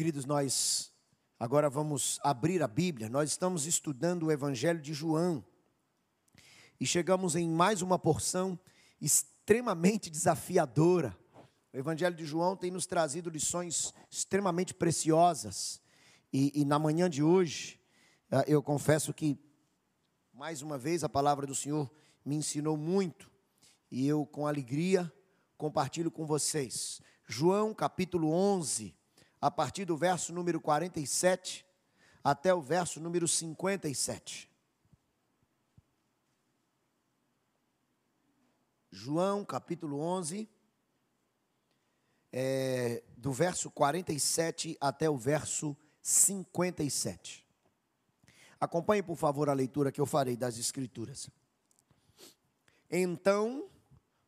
Queridos, nós agora vamos abrir a Bíblia. Nós estamos estudando o Evangelho de João. E chegamos em mais uma porção extremamente desafiadora. O Evangelho de João tem nos trazido lições extremamente preciosas. E, e na manhã de hoje, ah, eu confesso que, mais uma vez, a palavra do Senhor me ensinou muito. E eu, com alegria, compartilho com vocês. João capítulo 11 a partir do verso número 47 até o verso número 57. João capítulo 11, é, do verso 47 até o verso 57. Acompanhe, por favor, a leitura que eu farei das Escrituras. Então,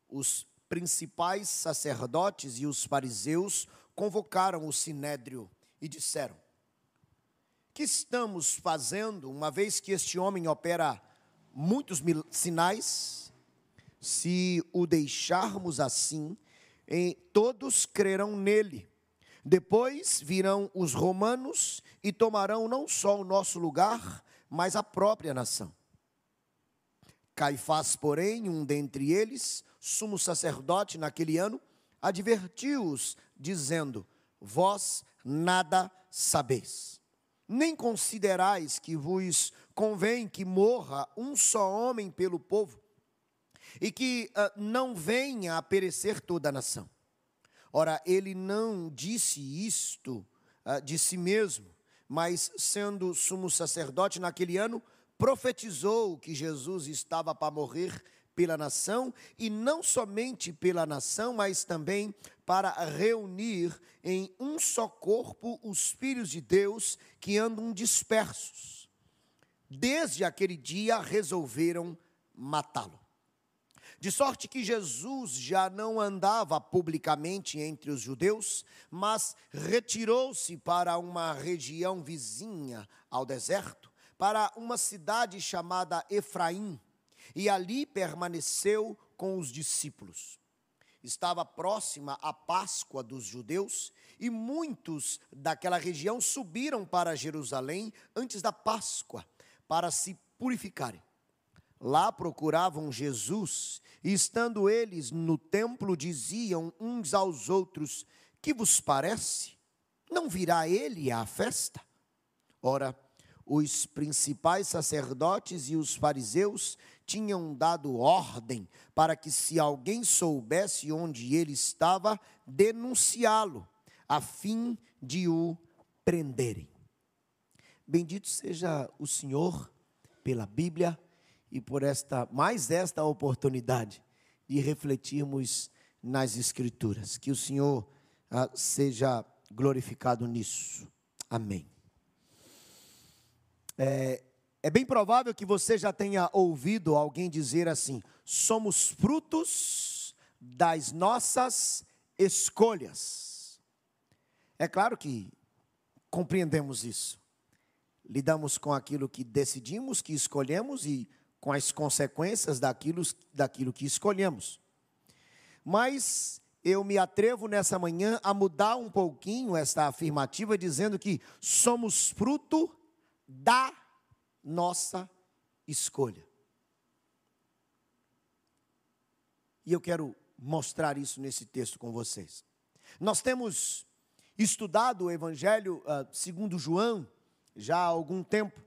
os principais sacerdotes e os fariseus convocaram o sinédrio e disseram: Que estamos fazendo, uma vez que este homem opera muitos sinais? Se o deixarmos assim, todos crerão nele. Depois virão os romanos e tomarão não só o nosso lugar, mas a própria nação. Caifás, porém, um dentre eles, sumo sacerdote naquele ano, advertiu-os dizendo: Vós nada sabeis, nem considerais que vos convém que morra um só homem pelo povo, e que uh, não venha a perecer toda a nação. Ora, ele não disse isto uh, de si mesmo, mas sendo sumo sacerdote naquele ano, profetizou que Jesus estava para morrer pela nação, e não somente pela nação, mas também para reunir em um só corpo os filhos de Deus que andam dispersos. Desde aquele dia resolveram matá-lo. De sorte que Jesus já não andava publicamente entre os judeus, mas retirou-se para uma região vizinha ao deserto, para uma cidade chamada Efraim e ali permaneceu com os discípulos. Estava próxima a Páscoa dos judeus e muitos daquela região subiram para Jerusalém antes da Páscoa para se purificarem. Lá procuravam Jesus e, estando eles no templo, diziam uns aos outros: Que vos parece? Não virá ele à festa? Ora, os principais sacerdotes e os fariseus tinham dado ordem para que, se alguém soubesse onde ele estava, denunciá-lo, a fim de o prenderem. Bendito seja o Senhor pela Bíblia e por esta mais esta oportunidade de refletirmos nas Escrituras. Que o Senhor ah, seja glorificado nisso. Amém. É, é bem provável que você já tenha ouvido alguém dizer assim: somos frutos das nossas escolhas. É claro que compreendemos isso. Lidamos com aquilo que decidimos, que escolhemos e com as consequências daquilo, daquilo que escolhemos. Mas eu me atrevo nessa manhã a mudar um pouquinho esta afirmativa, dizendo que somos fruto da nossa escolha. E eu quero mostrar isso nesse texto com vocês. Nós temos estudado o Evangelho uh, segundo João já há algum tempo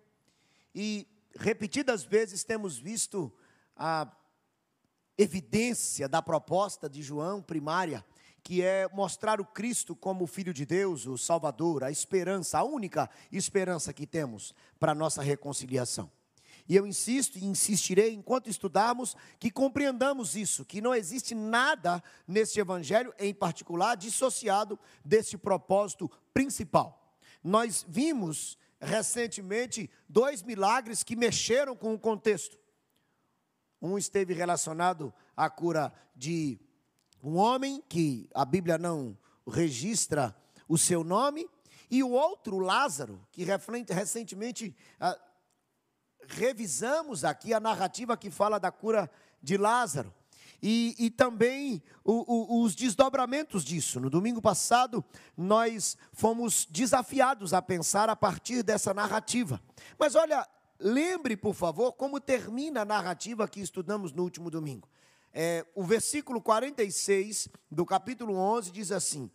e repetidas vezes temos visto a evidência da proposta de João primária que é mostrar o Cristo como o Filho de Deus, o Salvador, a esperança, a única esperança que temos para a nossa reconciliação. E eu insisto e insistirei enquanto estudarmos que compreendamos isso, que não existe nada nesse evangelho em particular dissociado desse propósito principal. Nós vimos recentemente dois milagres que mexeram com o contexto. Um esteve relacionado à cura de um homem que a Bíblia não registra o seu nome, e o outro, Lázaro, que recentemente ah, revisamos aqui a narrativa que fala da cura de Lázaro. e, e também o, o, os desdobramentos disso. No domingo passado, nós fomos desafiados a pensar a partir dessa narrativa. Mas olha, lembre, por favor, como termina a narrativa que estudamos no último domingo. É, o versículo 46 do capítulo 11 diz assim: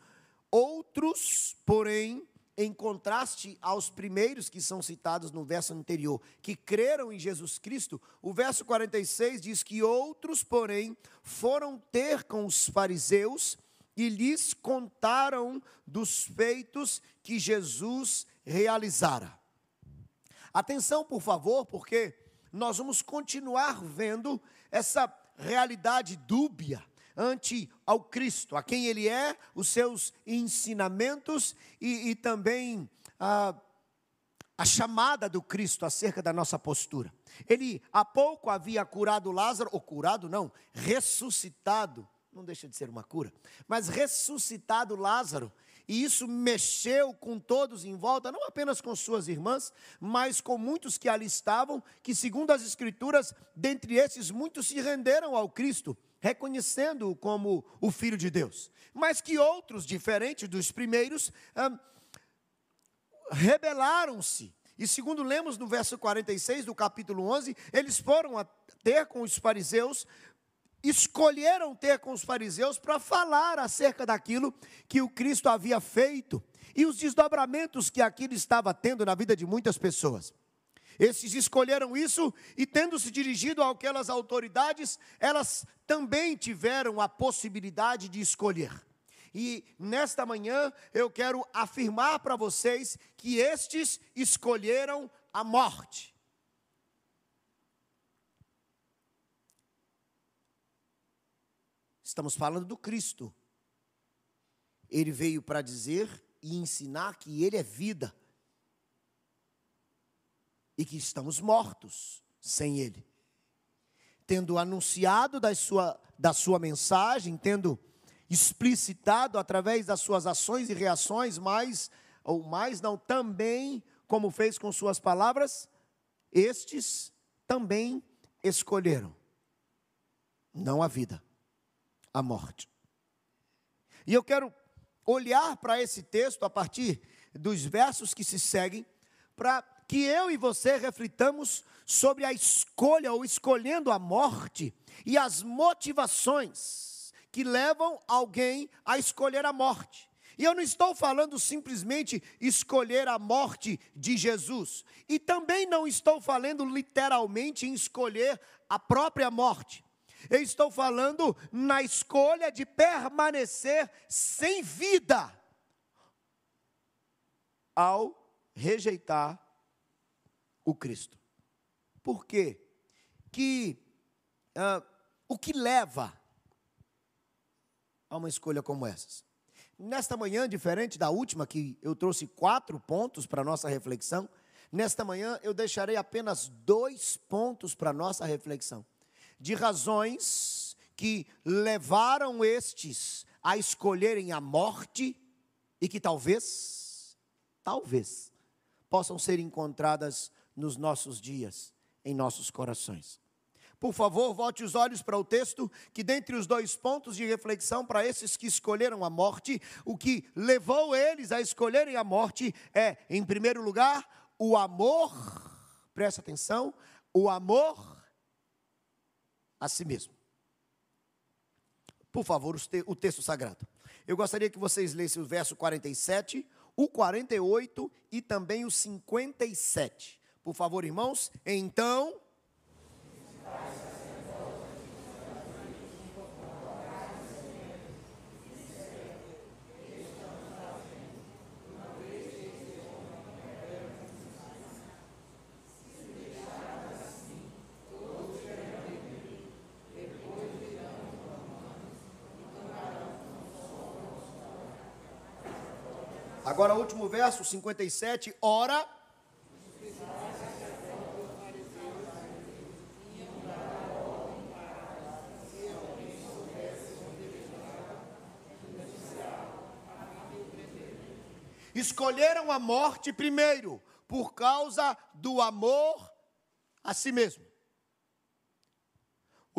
Outros, porém, em contraste aos primeiros que são citados no verso anterior, que creram em Jesus Cristo, o verso 46 diz que outros, porém, foram ter com os fariseus e lhes contaram dos feitos que Jesus realizara. Atenção, por favor, porque nós vamos continuar vendo essa realidade dúbia ante ao Cristo, a quem Ele é, os seus ensinamentos e, e também a, a chamada do Cristo acerca da nossa postura. Ele há pouco havia curado Lázaro, ou curado não, ressuscitado, não deixa de ser uma cura, mas ressuscitado Lázaro, e isso mexeu com todos em volta, não apenas com suas irmãs, mas com muitos que ali estavam, que segundo as Escrituras, dentre esses muitos se renderam ao Cristo reconhecendo-o como o Filho de Deus. Mas que outros, diferentes dos primeiros, hum, rebelaram-se. E segundo lemos no verso 46 do capítulo 11, eles foram ter com os fariseus, escolheram ter com os fariseus para falar acerca daquilo que o Cristo havia feito e os desdobramentos que aquilo estava tendo na vida de muitas pessoas. Esses escolheram isso e, tendo se dirigido àquelas autoridades, elas também tiveram a possibilidade de escolher. E nesta manhã eu quero afirmar para vocês que estes escolheram a morte. Estamos falando do Cristo. Ele veio para dizer e ensinar que Ele é vida e que estamos mortos sem Ele. Tendo anunciado da sua, da sua mensagem, tendo explicitado através das suas ações e reações, mais ou mais não, também, como fez com suas palavras, estes também escolheram não a vida, a morte. E eu quero olhar para esse texto a partir dos versos que se seguem, para que eu e você reflitamos sobre a escolha ou escolhendo a morte e as motivações que levam alguém a escolher a morte. E eu não estou falando simplesmente escolher a morte de Jesus, e também não estou falando literalmente em escolher a própria morte. Eu estou falando na escolha de permanecer sem vida ao rejeitar o Cristo. Por quê? Que uh, o que leva a uma escolha como essas? Nesta manhã, diferente da última, que eu trouxe quatro pontos para a nossa reflexão, nesta manhã eu deixarei apenas dois pontos para a nossa reflexão, de razões que levaram estes a escolherem a morte e que talvez, talvez, possam ser encontradas nos nossos dias, em nossos corações. Por favor, volte os olhos para o texto, que dentre os dois pontos de reflexão para esses que escolheram a morte, o que levou eles a escolherem a morte é, em primeiro lugar, o amor, presta atenção, o amor a si mesmo. Por favor, o texto sagrado. Eu gostaria que vocês lessem o verso 47, o 48 e também o 57. Por favor, irmãos. Então. Agora, último verso, 57. Ora. escolheram a morte primeiro, por causa do amor a si mesmo.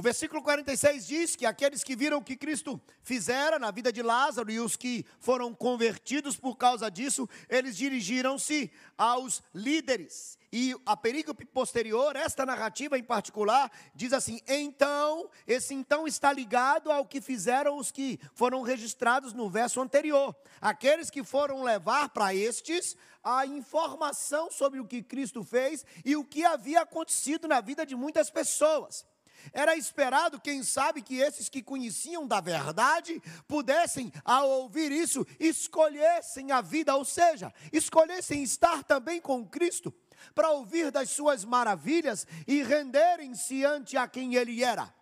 O versículo 46 diz que aqueles que viram o que Cristo fizera na vida de Lázaro e os que foram convertidos por causa disso, eles dirigiram-se aos líderes. E a perícope posterior, esta narrativa em particular, diz assim: então, esse então está ligado ao que fizeram os que foram registrados no verso anterior. Aqueles que foram levar para estes a informação sobre o que Cristo fez e o que havia acontecido na vida de muitas pessoas. Era esperado, quem sabe, que esses que conheciam da verdade pudessem, ao ouvir isso, escolhessem a vida, ou seja, escolhessem estar também com Cristo, para ouvir das suas maravilhas e renderem-se ante a quem Ele era.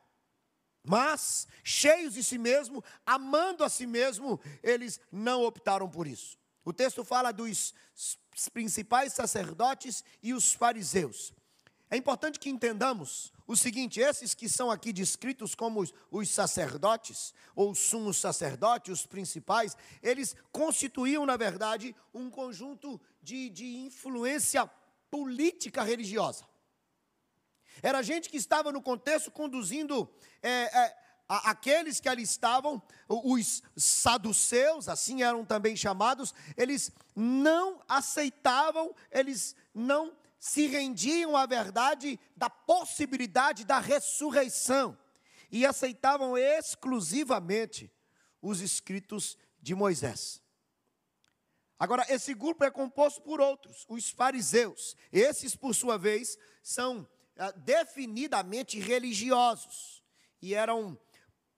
Mas, cheios de si mesmo, amando a si mesmo, eles não optaram por isso. O texto fala dos principais sacerdotes e os fariseus. É importante que entendamos o seguinte: esses que são aqui descritos como os, os sacerdotes, ou sumos sacerdotes, os principais, eles constituíam, na verdade, um conjunto de, de influência política religiosa. Era gente que estava no contexto conduzindo é, é, aqueles que ali estavam, os saduceus, assim eram também chamados, eles não aceitavam, eles não se rendiam à verdade da possibilidade da ressurreição e aceitavam exclusivamente os escritos de Moisés. Agora, esse grupo é composto por outros, os fariseus. Esses, por sua vez, são ah, definidamente religiosos e eram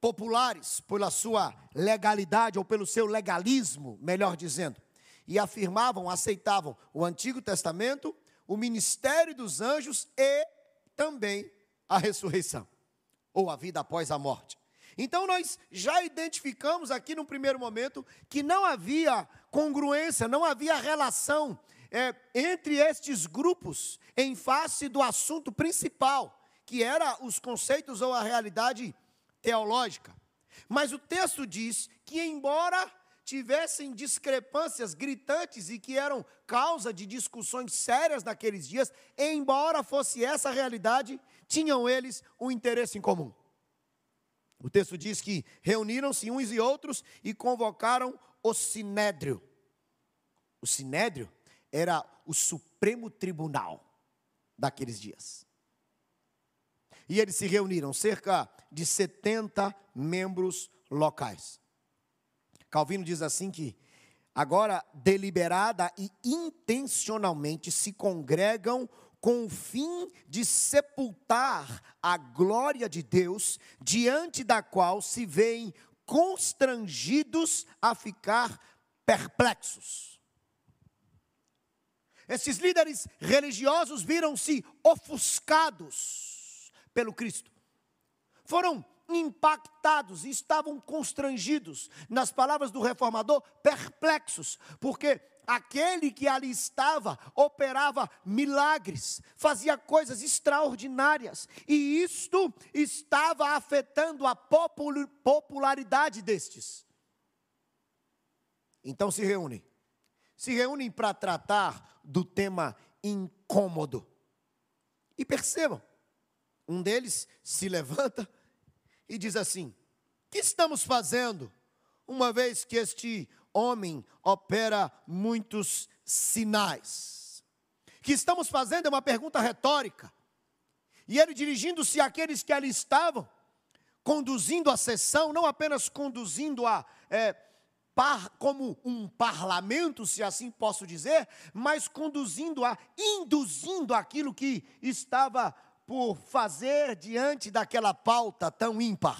populares pela sua legalidade ou pelo seu legalismo, melhor dizendo, e afirmavam, aceitavam o Antigo Testamento o ministério dos anjos e também a ressurreição, ou a vida após a morte. Então nós já identificamos aqui no primeiro momento que não havia congruência, não havia relação é, entre estes grupos em face do assunto principal, que era os conceitos ou a realidade teológica. Mas o texto diz que, embora tivessem discrepâncias gritantes e que eram causa de discussões sérias naqueles dias, embora fosse essa a realidade, tinham eles um interesse em comum. O texto diz que reuniram-se uns e outros e convocaram o sinédrio. O sinédrio era o supremo tribunal daqueles dias. E eles se reuniram, cerca de 70 membros locais. Calvino diz assim que agora deliberada e intencionalmente se congregam com o fim de sepultar a glória de Deus, diante da qual se veem constrangidos a ficar perplexos. Esses líderes religiosos viram-se ofuscados pelo Cristo. Foram impactados, estavam constrangidos, nas palavras do reformador, perplexos, porque aquele que ali estava operava milagres, fazia coisas extraordinárias, e isto estava afetando a popularidade destes. Então se reúnem, se reúnem para tratar do tema incômodo. E percebam, um deles se levanta e diz assim: O que estamos fazendo, uma vez que este homem opera muitos sinais? O que estamos fazendo é uma pergunta retórica. E ele dirigindo-se àqueles que ali estavam, conduzindo a sessão, não apenas conduzindo a. É, como um parlamento, se assim posso dizer, mas conduzindo a, induzindo aquilo que estava por fazer diante daquela pauta tão ímpar.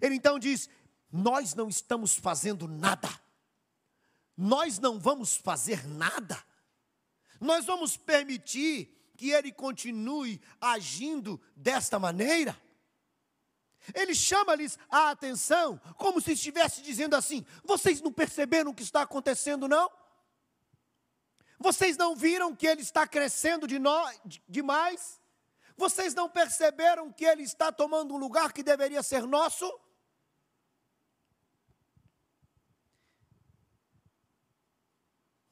Ele então diz: Nós não estamos fazendo nada, nós não vamos fazer nada, nós vamos permitir que ele continue agindo desta maneira. Ele chama-lhes a atenção, como se estivesse dizendo assim: vocês não perceberam o que está acontecendo, não? Vocês não viram que ele está crescendo de no, demais? Vocês não perceberam que ele está tomando um lugar que deveria ser nosso?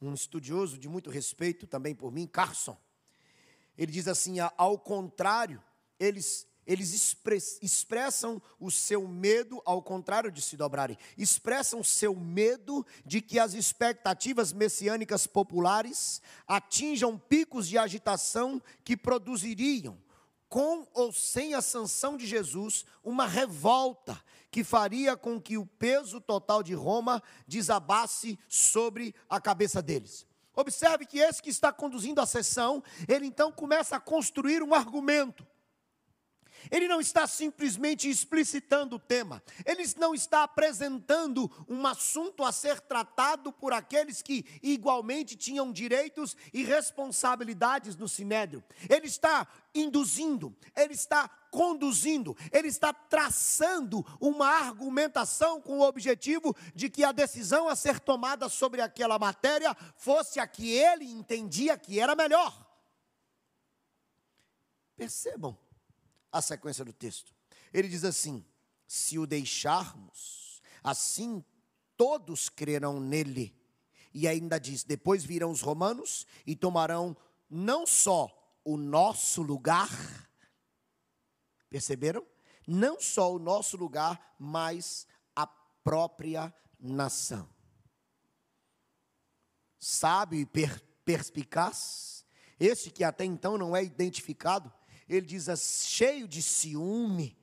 Um estudioso de muito respeito também por mim, Carson, ele diz assim: ao contrário, eles eles expressam o seu medo, ao contrário de se dobrarem, expressam seu medo de que as expectativas messiânicas populares atinjam picos de agitação que produziriam, com ou sem a sanção de Jesus, uma revolta que faria com que o peso total de Roma desabasse sobre a cabeça deles. Observe que esse que está conduzindo a sessão, ele então começa a construir um argumento. Ele não está simplesmente explicitando o tema, ele não está apresentando um assunto a ser tratado por aqueles que igualmente tinham direitos e responsabilidades no sinédrio. Ele está induzindo, ele está conduzindo, ele está traçando uma argumentação com o objetivo de que a decisão a ser tomada sobre aquela matéria fosse a que ele entendia que era melhor. Percebam a sequência do texto. Ele diz assim: se o deixarmos, assim todos crerão nele. E ainda diz: depois virão os romanos e tomarão não só o nosso lugar, perceberam? Não só o nosso lugar, mas a própria nação. Sábio e per perspicaz, este que até então não é identificado, ele diz, cheio de ciúme,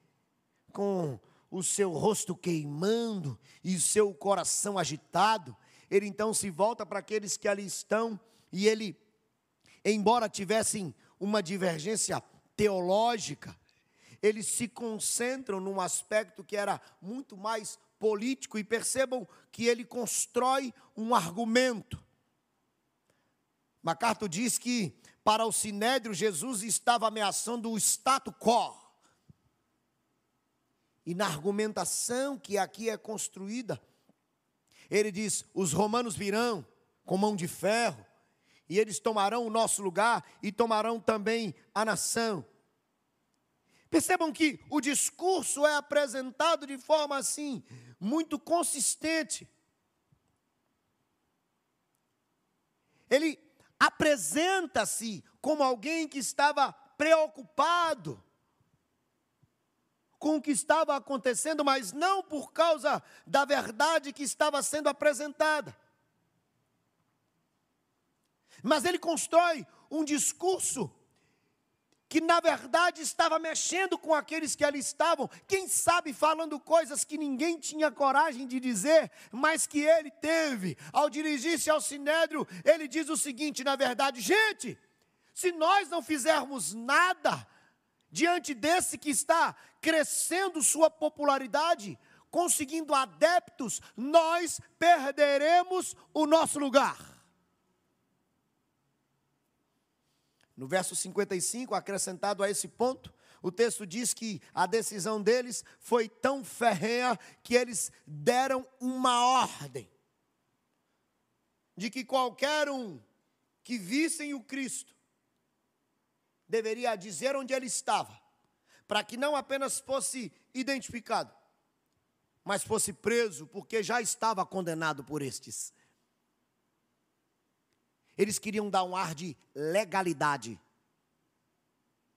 com o seu rosto queimando e o seu coração agitado, ele então se volta para aqueles que ali estão e ele, embora tivessem uma divergência teológica, eles se concentram num aspecto que era muito mais político e percebam que ele constrói um argumento. MacArthur diz que para o sinédrio, Jesus estava ameaçando o status quo. E na argumentação que aqui é construída, ele diz: os romanos virão com mão de ferro, e eles tomarão o nosso lugar e tomarão também a nação. Percebam que o discurso é apresentado de forma assim, muito consistente. Ele apresenta-se como alguém que estava preocupado com o que estava acontecendo, mas não por causa da verdade que estava sendo apresentada. Mas ele constrói um discurso que na verdade estava mexendo com aqueles que ali estavam, quem sabe falando coisas que ninguém tinha coragem de dizer, mas que ele teve. Ao dirigir-se ao sinédrio, ele diz o seguinte: na verdade, gente, se nós não fizermos nada diante desse que está crescendo sua popularidade, conseguindo adeptos, nós perderemos o nosso lugar. No verso 55, acrescentado a esse ponto, o texto diz que a decisão deles foi tão ferrenha que eles deram uma ordem de que qualquer um que vissem o Cristo deveria dizer onde ele estava, para que não apenas fosse identificado, mas fosse preso, porque já estava condenado por estes. Eles queriam dar um ar de legalidade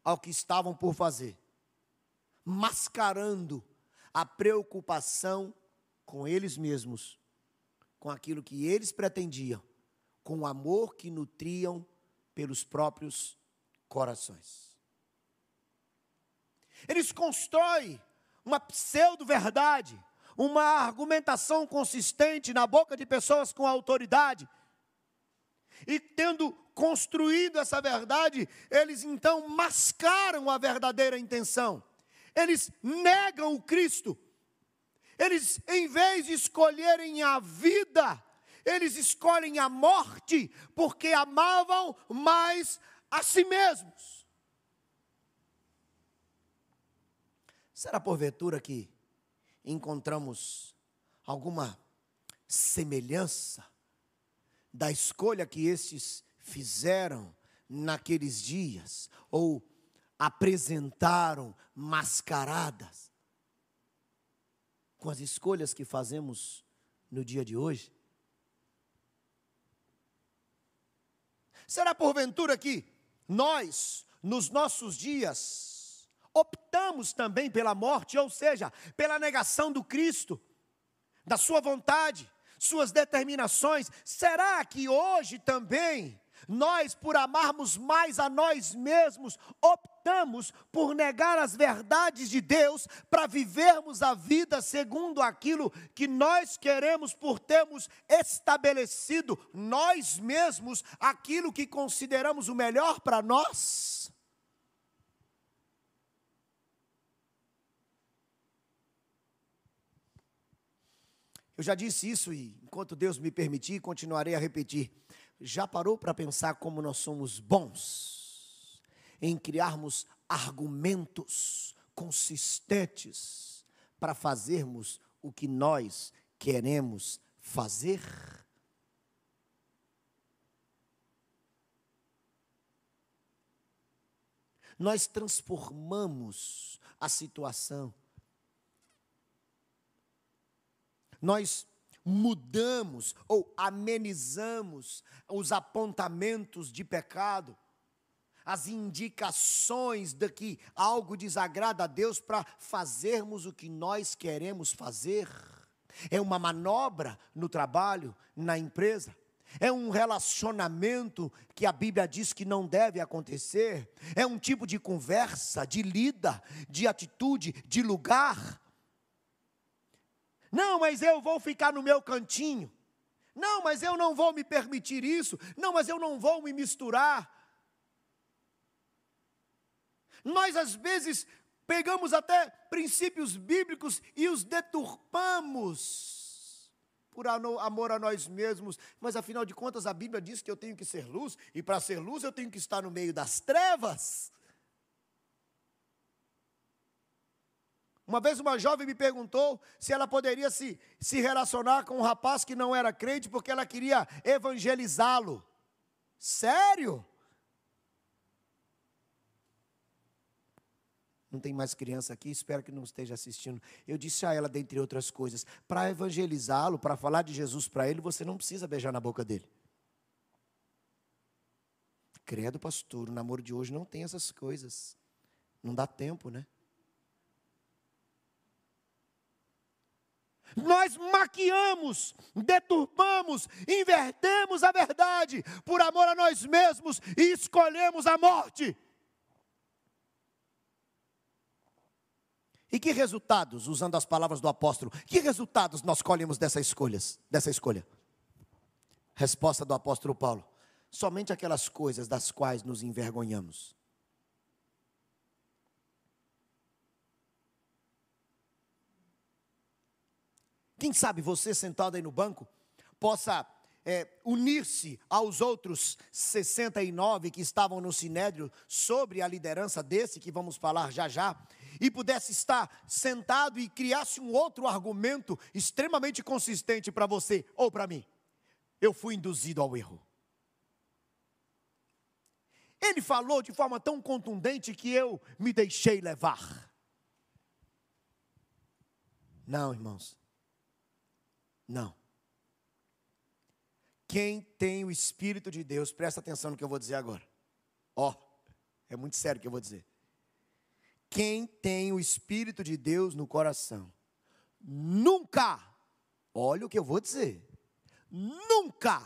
ao que estavam por fazer, mascarando a preocupação com eles mesmos, com aquilo que eles pretendiam, com o amor que nutriam pelos próprios corações. Eles constroem uma pseudo-verdade, uma argumentação consistente na boca de pessoas com autoridade, e tendo construído essa verdade, eles então mascaram a verdadeira intenção. Eles negam o Cristo. Eles, em vez de escolherem a vida, eles escolhem a morte, porque amavam mais a si mesmos. Será porventura que encontramos alguma semelhança da escolha que estes fizeram naqueles dias, ou apresentaram mascaradas, com as escolhas que fazemos no dia de hoje? Será porventura que nós, nos nossos dias, optamos também pela morte, ou seja, pela negação do Cristo, da Sua vontade, suas determinações. Será que hoje também nós, por amarmos mais a nós mesmos, optamos por negar as verdades de Deus para vivermos a vida segundo aquilo que nós queremos, por termos estabelecido nós mesmos aquilo que consideramos o melhor para nós? Eu já disse isso e, enquanto Deus me permitir, continuarei a repetir. Já parou para pensar como nós somos bons em criarmos argumentos consistentes para fazermos o que nós queremos fazer? Nós transformamos a situação. Nós mudamos ou amenizamos os apontamentos de pecado, as indicações de que algo desagrada a Deus para fazermos o que nós queremos fazer. É uma manobra no trabalho, na empresa. É um relacionamento que a Bíblia diz que não deve acontecer. É um tipo de conversa, de lida, de atitude, de lugar não, mas eu vou ficar no meu cantinho. Não, mas eu não vou me permitir isso. Não, mas eu não vou me misturar. Nós, às vezes, pegamos até princípios bíblicos e os deturpamos por amor a nós mesmos. Mas, afinal de contas, a Bíblia diz que eu tenho que ser luz, e para ser luz eu tenho que estar no meio das trevas. Uma vez uma jovem me perguntou se ela poderia se, se relacionar com um rapaz que não era crente porque ela queria evangelizá-lo. Sério? Não tem mais criança aqui, espero que não esteja assistindo. Eu disse a ela, dentre outras coisas, para evangelizá-lo, para falar de Jesus para ele, você não precisa beijar na boca dele. Credo, pastor, o namoro de hoje não tem essas coisas. Não dá tempo, né? Nós maquiamos, deturpamos, invertemos a verdade por amor a nós mesmos e escolhemos a morte. E que resultados, usando as palavras do apóstolo, que resultados nós colhemos dessas escolhas, dessa escolha? Resposta do apóstolo Paulo: somente aquelas coisas das quais nos envergonhamos. Quem sabe você sentado aí no banco possa é, unir-se aos outros 69 que estavam no sinédrio sobre a liderança desse que vamos falar já já, e pudesse estar sentado e criasse um outro argumento extremamente consistente para você ou para mim. Eu fui induzido ao erro. Ele falou de forma tão contundente que eu me deixei levar. Não, irmãos. Não. Quem tem o Espírito de Deus, presta atenção no que eu vou dizer agora. Ó, oh, é muito sério o que eu vou dizer. Quem tem o Espírito de Deus no coração, nunca, olha o que eu vou dizer, nunca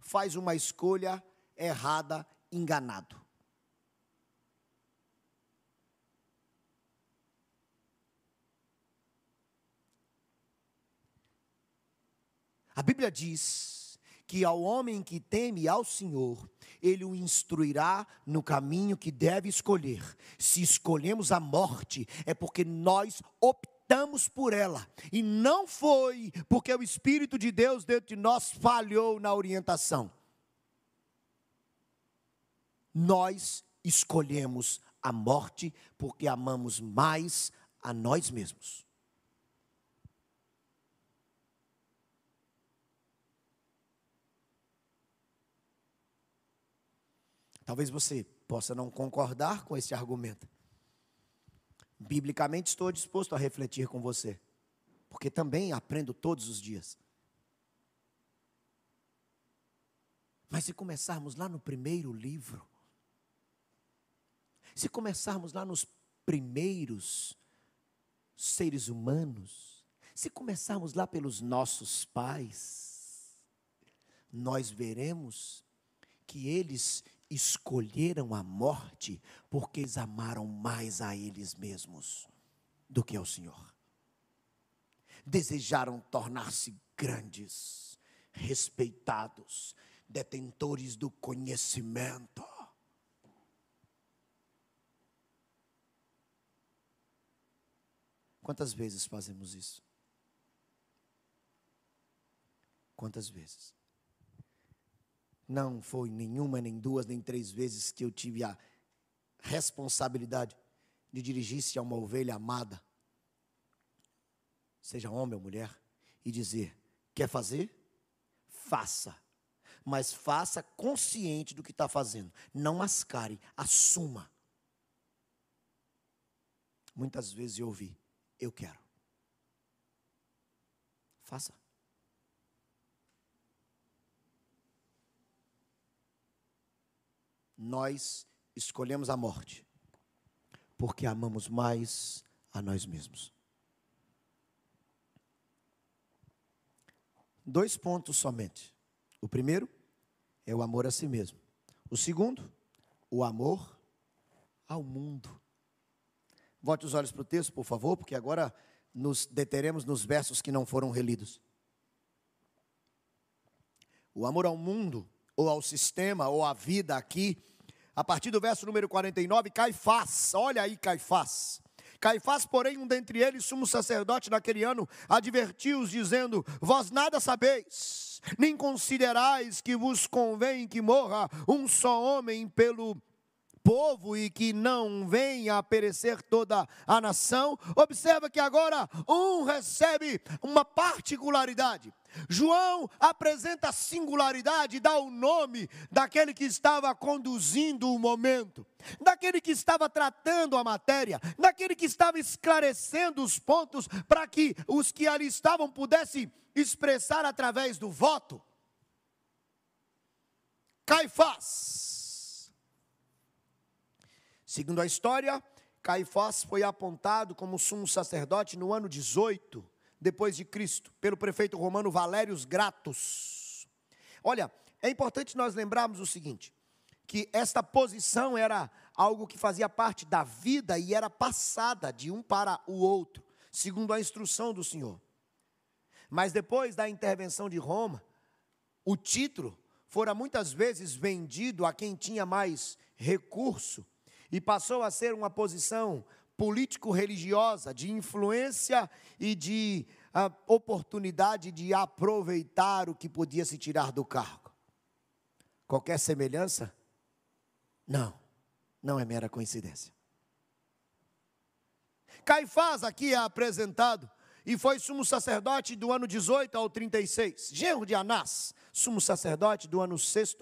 faz uma escolha errada, enganado. A Bíblia diz que ao homem que teme ao Senhor, ele o instruirá no caminho que deve escolher. Se escolhemos a morte, é porque nós optamos por ela, e não foi porque o Espírito de Deus dentro de nós falhou na orientação. Nós escolhemos a morte porque amamos mais a nós mesmos. Talvez você possa não concordar com esse argumento. Biblicamente estou disposto a refletir com você, porque também aprendo todos os dias. Mas se começarmos lá no primeiro livro, se começarmos lá nos primeiros seres humanos, se começarmos lá pelos nossos pais, nós veremos que eles escolheram a morte porque eles amaram mais a eles mesmos do que ao Senhor. Desejaram tornar-se grandes, respeitados, detentores do conhecimento. Quantas vezes fazemos isso? Quantas vezes? Não foi nenhuma, nem duas, nem três vezes que eu tive a responsabilidade de dirigir-se a uma ovelha amada, seja homem ou mulher, e dizer: quer fazer? Faça. Mas faça consciente do que está fazendo. Não mascare, assuma. Muitas vezes eu ouvi: eu quero. Faça. Nós escolhemos a morte porque amamos mais a nós mesmos. Dois pontos somente. O primeiro é o amor a si mesmo. O segundo, o amor ao mundo. Volte os olhos para o texto, por favor, porque agora nos deteremos nos versos que não foram relidos. O amor ao mundo, ou ao sistema, ou à vida aqui, a partir do verso número 49, Caifás, olha aí Caifás. Caifás, porém, um dentre eles, sumo sacerdote naquele ano, advertiu-os, dizendo: Vós nada sabeis, nem considerais que vos convém que morra um só homem pelo povo e que não venha a perecer toda a nação. Observa que agora um recebe uma particularidade. João apresenta a singularidade, dá o nome daquele que estava conduzindo o momento, daquele que estava tratando a matéria, daquele que estava esclarecendo os pontos para que os que ali estavam pudessem expressar através do voto. Caifás Segundo a história, Caifás foi apontado como sumo sacerdote no ano 18 depois de Cristo, pelo prefeito romano Valérios Gratus. Olha, é importante nós lembrarmos o seguinte, que esta posição era algo que fazia parte da vida e era passada de um para o outro, segundo a instrução do Senhor. Mas depois da intervenção de Roma, o título fora muitas vezes vendido a quem tinha mais recurso e passou a ser uma posição político-religiosa, de influência e de uh, oportunidade de aproveitar o que podia se tirar do cargo. Qualquer semelhança? Não, não é mera coincidência. Caifás aqui é apresentado e foi sumo sacerdote do ano 18 ao 36. Genro de Anás, sumo sacerdote do ano 6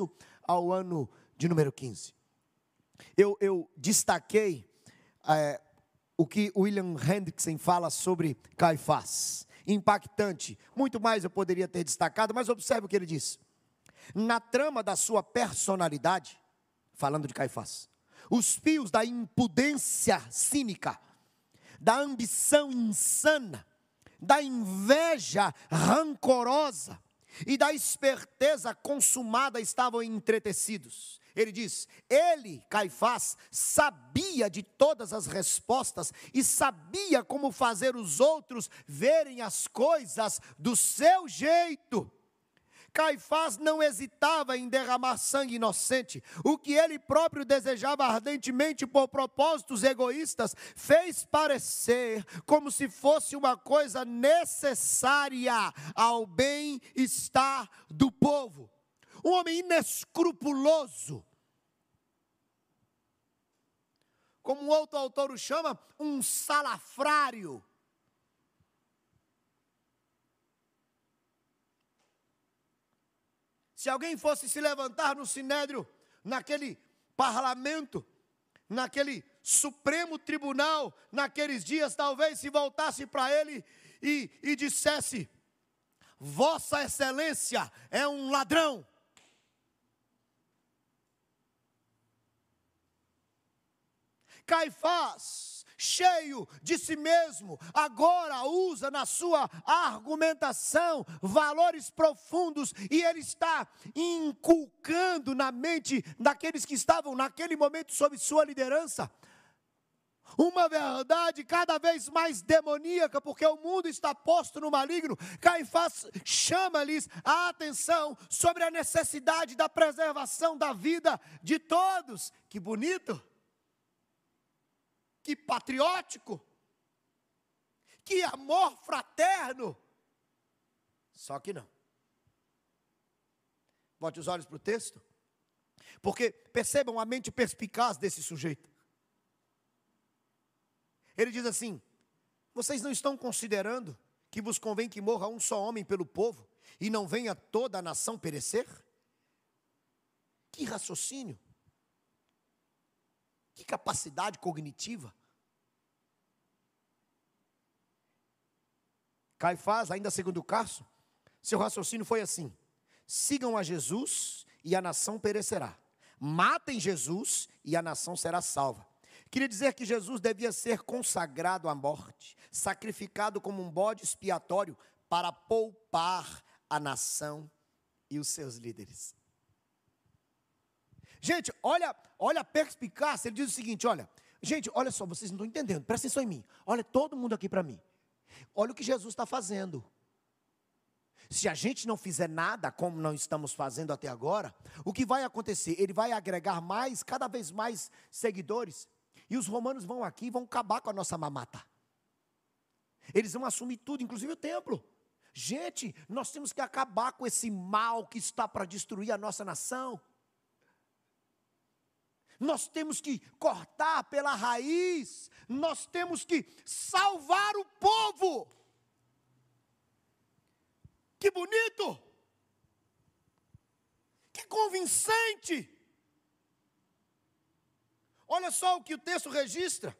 ao ano de número 15. Eu, eu destaquei é, o que William Hendrickson fala sobre Caifás. Impactante. Muito mais eu poderia ter destacado, mas observe o que ele diz. Na trama da sua personalidade, falando de Caifás, os fios da impudência cínica, da ambição insana, da inveja rancorosa e da esperteza consumada estavam entretecidos. Ele diz: ele, Caifás, sabia de todas as respostas e sabia como fazer os outros verem as coisas do seu jeito. Caifás não hesitava em derramar sangue inocente. O que ele próprio desejava ardentemente por propósitos egoístas, fez parecer como se fosse uma coisa necessária ao bem-estar do povo um homem inescrupuloso. Como um outro autor o chama, um salafrário. Se alguém fosse se levantar no sinédrio, naquele parlamento, naquele Supremo Tribunal, naqueles dias, talvez se voltasse para ele e, e dissesse: Vossa Excelência é um ladrão. Caifás, cheio de si mesmo, agora usa na sua argumentação valores profundos e ele está inculcando na mente daqueles que estavam naquele momento sob sua liderança uma verdade cada vez mais demoníaca, porque o mundo está posto no maligno. Caifás chama-lhes a atenção sobre a necessidade da preservação da vida de todos. Que bonito! Que patriótico! Que amor fraterno! Só que não. Bote os olhos para o texto. Porque percebam a mente perspicaz desse sujeito. Ele diz assim: Vocês não estão considerando que vos convém que morra um só homem pelo povo e não venha toda a nação perecer? Que raciocínio! Que capacidade cognitiva! Caifás, ainda segundo o Carso, seu raciocínio foi assim: sigam a Jesus e a nação perecerá. Matem Jesus e a nação será salva. Queria dizer que Jesus devia ser consagrado à morte, sacrificado como um bode expiatório para poupar a nação e os seus líderes. Gente, olha, olha a perspicácia, ele diz o seguinte, olha, gente, olha só, vocês não estão entendendo, presta atenção em mim, olha todo mundo aqui para mim, olha o que Jesus está fazendo, se a gente não fizer nada, como não estamos fazendo até agora, o que vai acontecer? Ele vai agregar mais, cada vez mais seguidores. E os romanos vão aqui e vão acabar com a nossa mamata. Eles vão assumir tudo, inclusive o templo. Gente, nós temos que acabar com esse mal que está para destruir a nossa nação. Nós temos que cortar pela raiz, nós temos que salvar o povo. Que bonito! Que convincente! Olha só o que o texto registra.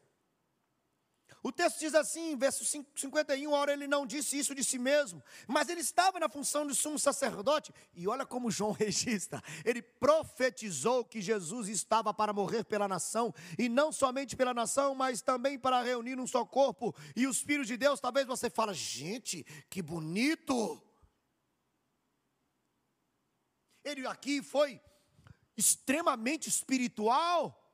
O texto diz assim, verso 51, ora ele não disse isso de si mesmo, mas ele estava na função de sumo sacerdote, e olha como João registra, ele profetizou que Jesus estava para morrer pela nação, e não somente pela nação, mas também para reunir um só corpo, e os filhos de Deus, talvez você fale, gente, que bonito, ele aqui foi extremamente espiritual,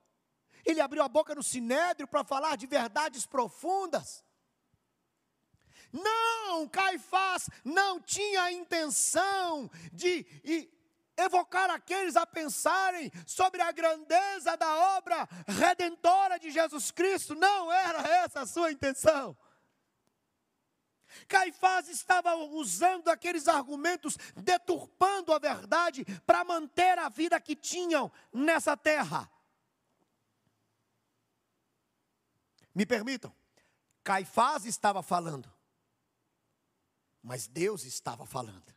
ele abriu a boca no sinédrio para falar de verdades profundas. Não, Caifás não tinha a intenção de evocar aqueles a pensarem sobre a grandeza da obra redentora de Jesus Cristo. Não era essa a sua intenção. Caifás estava usando aqueles argumentos, deturpando a verdade para manter a vida que tinham nessa terra. Me permitam, Caifás estava falando, mas Deus estava falando.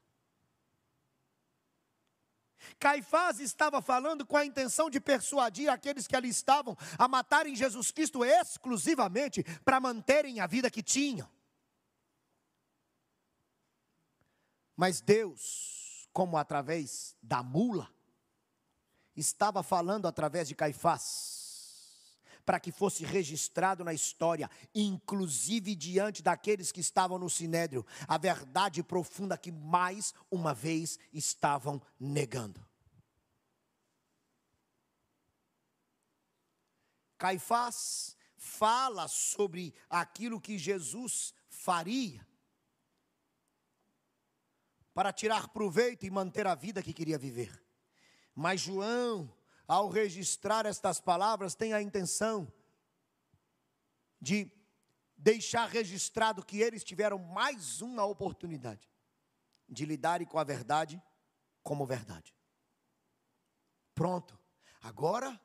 Caifás estava falando com a intenção de persuadir aqueles que ali estavam a matarem Jesus Cristo exclusivamente para manterem a vida que tinham. Mas Deus, como através da mula, estava falando através de Caifás para que fosse registrado na história, inclusive diante daqueles que estavam no sinédrio, a verdade profunda que mais uma vez estavam negando. Caifás fala sobre aquilo que Jesus faria para tirar proveito e manter a vida que queria viver. Mas João ao registrar estas palavras, tem a intenção de deixar registrado que eles tiveram mais uma oportunidade de lidarem com a verdade como verdade. Pronto. Agora,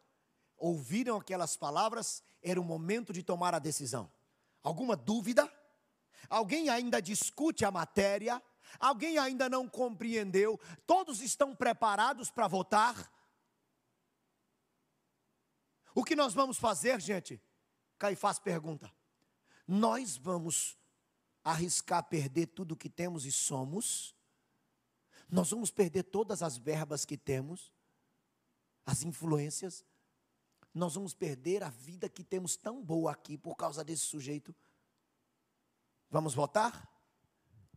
ouviram aquelas palavras, era o momento de tomar a decisão. Alguma dúvida? Alguém ainda discute a matéria? Alguém ainda não compreendeu? Todos estão preparados para votar? O que nós vamos fazer, gente? Caifás pergunta. Nós vamos arriscar perder tudo que temos e somos? Nós vamos perder todas as verbas que temos, as influências? nós vamos perder a vida que temos tão boa aqui por causa desse sujeito. Vamos votar?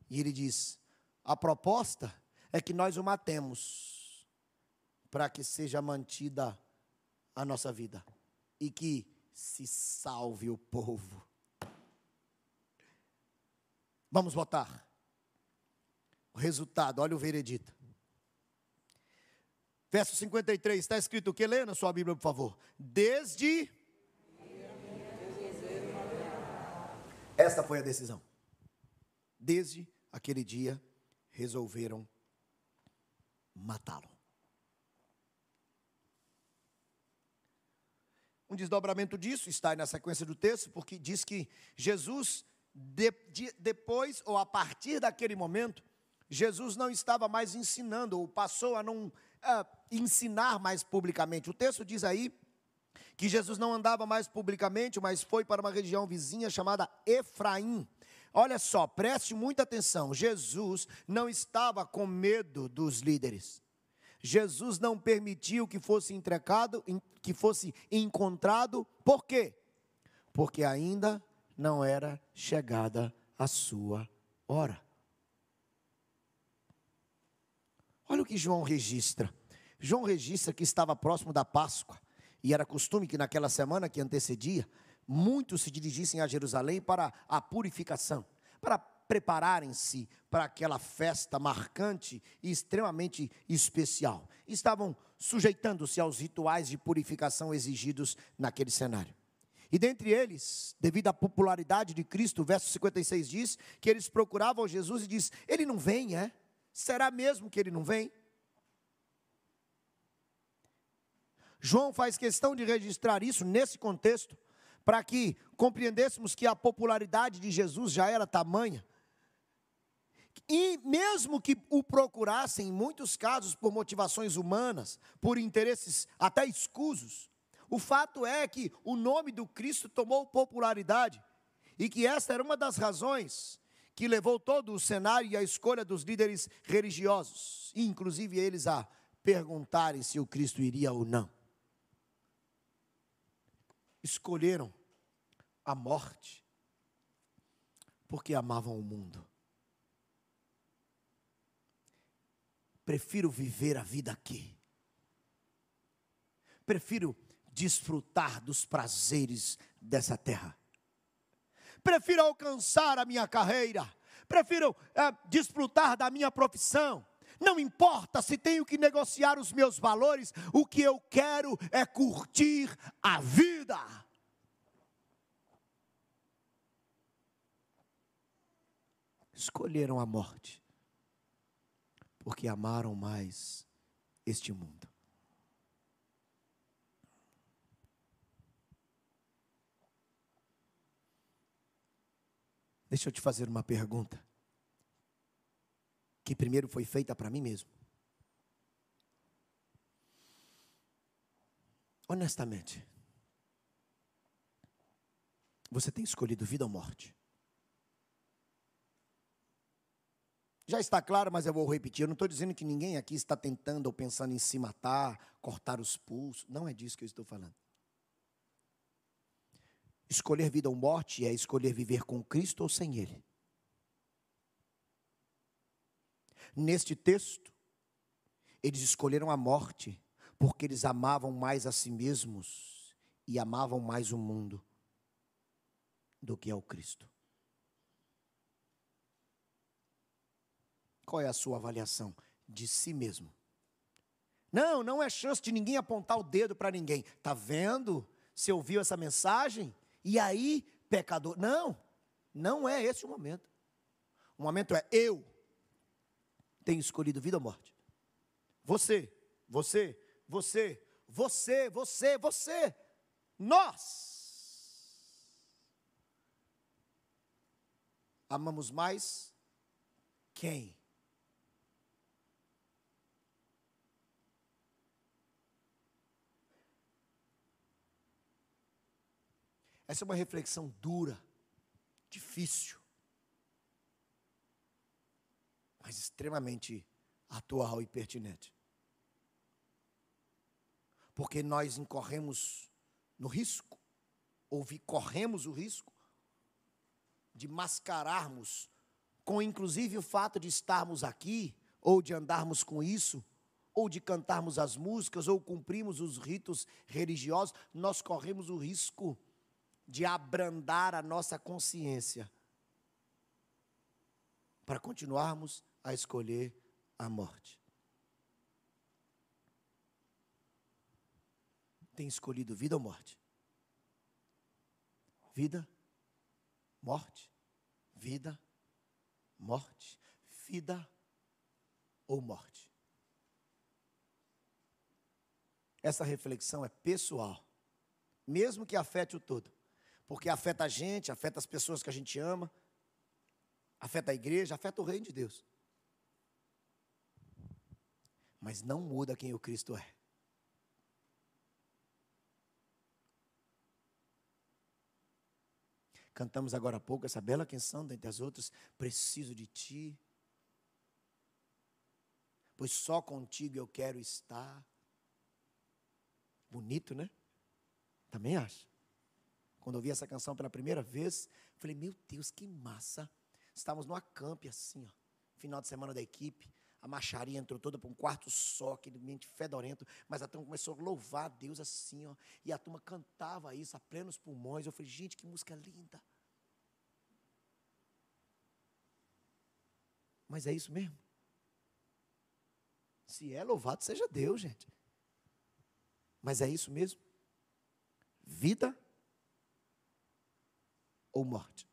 E ele diz: a proposta é que nós o matemos, para que seja mantida a nossa vida e que se salve o povo. Vamos votar. O resultado, olha o veredito. Verso 53, está escrito o que? Lê na sua Bíblia, por favor. Desde. Esta foi a decisão. Desde aquele dia, resolveram matá-lo. Um desdobramento disso está aí na sequência do texto, porque diz que Jesus, de, de, depois ou a partir daquele momento, Jesus não estava mais ensinando, ou passou a não ensinar mais publicamente. O texto diz aí que Jesus não andava mais publicamente, mas foi para uma região vizinha chamada Efraim. Olha só, preste muita atenção. Jesus não estava com medo dos líderes. Jesus não permitiu que fosse entregado, que fosse encontrado. Por quê? Porque ainda não era chegada a sua hora. Olha o que João registra. João registra que estava próximo da Páscoa, e era costume que naquela semana que antecedia, muitos se dirigissem a Jerusalém para a purificação, para prepararem-se para aquela festa marcante e extremamente especial. Estavam sujeitando-se aos rituais de purificação exigidos naquele cenário. E dentre eles, devido à popularidade de Cristo, o verso 56 diz que eles procuravam Jesus e diz: Ele não vem, é? Será mesmo que ele não vem? João faz questão de registrar isso nesse contexto, para que compreendêssemos que a popularidade de Jesus já era tamanha. E mesmo que o procurassem, em muitos casos, por motivações humanas, por interesses até escusos, o fato é que o nome do Cristo tomou popularidade e que esta era uma das razões que levou todo o cenário e a escolha dos líderes religiosos, inclusive eles a perguntarem se o Cristo iria ou não. Escolheram a morte porque amavam o mundo. Prefiro viver a vida aqui. Prefiro desfrutar dos prazeres dessa terra prefiro alcançar a minha carreira, prefiro é, desfrutar da minha profissão. Não importa se tenho que negociar os meus valores, o que eu quero é curtir a vida. Escolheram a morte, porque amaram mais este mundo. Deixa eu te fazer uma pergunta. Que primeiro foi feita para mim mesmo. Honestamente, você tem escolhido vida ou morte? Já está claro, mas eu vou repetir. Eu não estou dizendo que ninguém aqui está tentando ou pensando em se matar, cortar os pulsos. Não é disso que eu estou falando. Escolher vida ou morte é escolher viver com Cristo ou sem Ele. Neste texto, eles escolheram a morte porque eles amavam mais a si mesmos e amavam mais o mundo do que ao Cristo. Qual é a sua avaliação de si mesmo? Não, não é chance de ninguém apontar o dedo para ninguém. Tá vendo? Você ouviu essa mensagem? e aí, pecador. Não, não é esse o momento. O momento é eu tenho escolhido vida ou morte. Você, você, você, você, você, você, nós. Amamos mais quem? Essa é uma reflexão dura, difícil, mas extremamente atual e pertinente. Porque nós incorremos no risco, ou corremos o risco de mascararmos com inclusive o fato de estarmos aqui, ou de andarmos com isso, ou de cantarmos as músicas, ou cumprimos os ritos religiosos, nós corremos o risco de abrandar a nossa consciência para continuarmos a escolher a morte. Tem escolhido vida ou morte? Vida, morte, vida, morte, vida ou morte. Essa reflexão é pessoal, mesmo que afete o todo, porque afeta a gente, afeta as pessoas que a gente ama, afeta a igreja, afeta o reino de Deus. Mas não muda quem o Cristo é. Cantamos agora há pouco essa bela canção, dentre as outras, Preciso de Ti, pois só contigo eu quero estar. Bonito, né? Também acho. Quando ouvi essa canção pela primeira vez, falei, meu Deus, que massa. Estávamos no acampe assim, ó, final de semana da equipe. A macharia entrou toda para um quarto só, aquele ambiente fedorento, mas a turma começou a louvar a Deus assim, ó, e a turma cantava isso a plenos pulmões. Eu falei, gente, que música linda. Mas é isso mesmo? Se é, louvado seja Deus, gente. Mas é isso mesmo? Vida ou morte?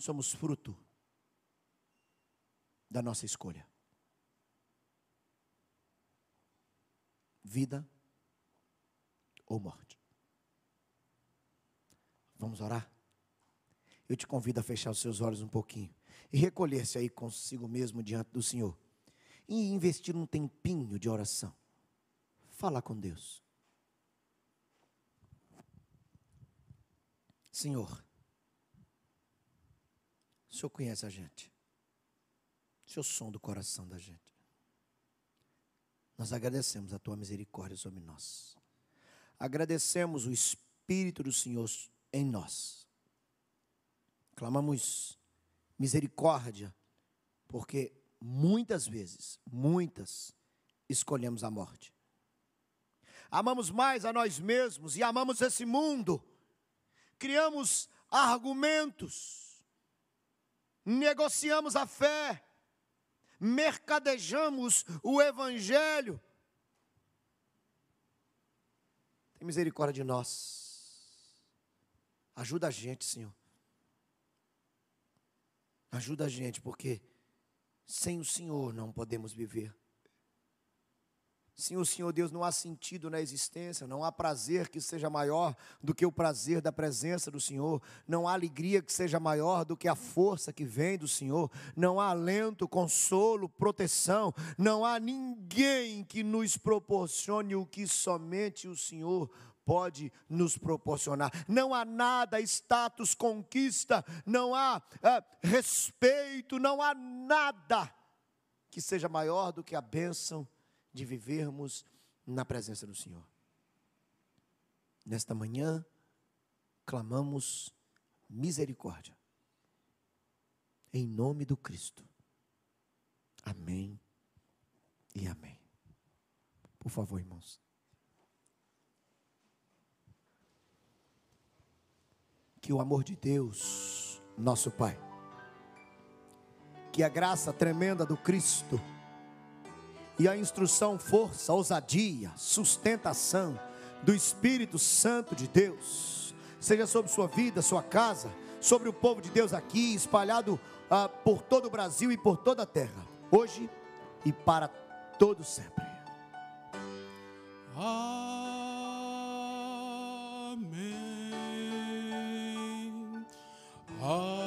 somos fruto da nossa escolha. Vida ou morte. Vamos orar? Eu te convido a fechar os seus olhos um pouquinho e recolher-se aí consigo mesmo diante do Senhor e investir um tempinho de oração. Falar com Deus. Senhor, o Senhor conhece a gente. O Senhor som do coração da gente. Nós agradecemos a tua misericórdia sobre nós. Agradecemos o Espírito do Senhor em nós. Clamamos misericórdia, porque muitas vezes, muitas, escolhemos a morte. Amamos mais a nós mesmos e amamos esse mundo. Criamos argumentos negociamos a fé, mercadejamos o Evangelho. Tem misericórdia de nós. Ajuda a gente, Senhor. Ajuda a gente, porque sem o Senhor não podemos viver. Sim, o Senhor Deus não há sentido na existência, não há prazer que seja maior do que o prazer da presença do Senhor, não há alegria que seja maior do que a força que vem do Senhor, não há alento, consolo, proteção, não há ninguém que nos proporcione o que somente o Senhor pode nos proporcionar. Não há nada, status, conquista, não há é, respeito, não há nada que seja maior do que a bênção de vivermos na presença do Senhor. Nesta manhã, clamamos misericórdia. Em nome do Cristo. Amém e amém. Por favor, irmãos. Que o amor de Deus, nosso Pai, que a graça tremenda do Cristo, e a instrução, força, ousadia, sustentação do Espírito Santo de Deus, seja sobre sua vida, sua casa, sobre o povo de Deus aqui, espalhado ah, por todo o Brasil e por toda a terra, hoje e para todo sempre. Ah. Oh.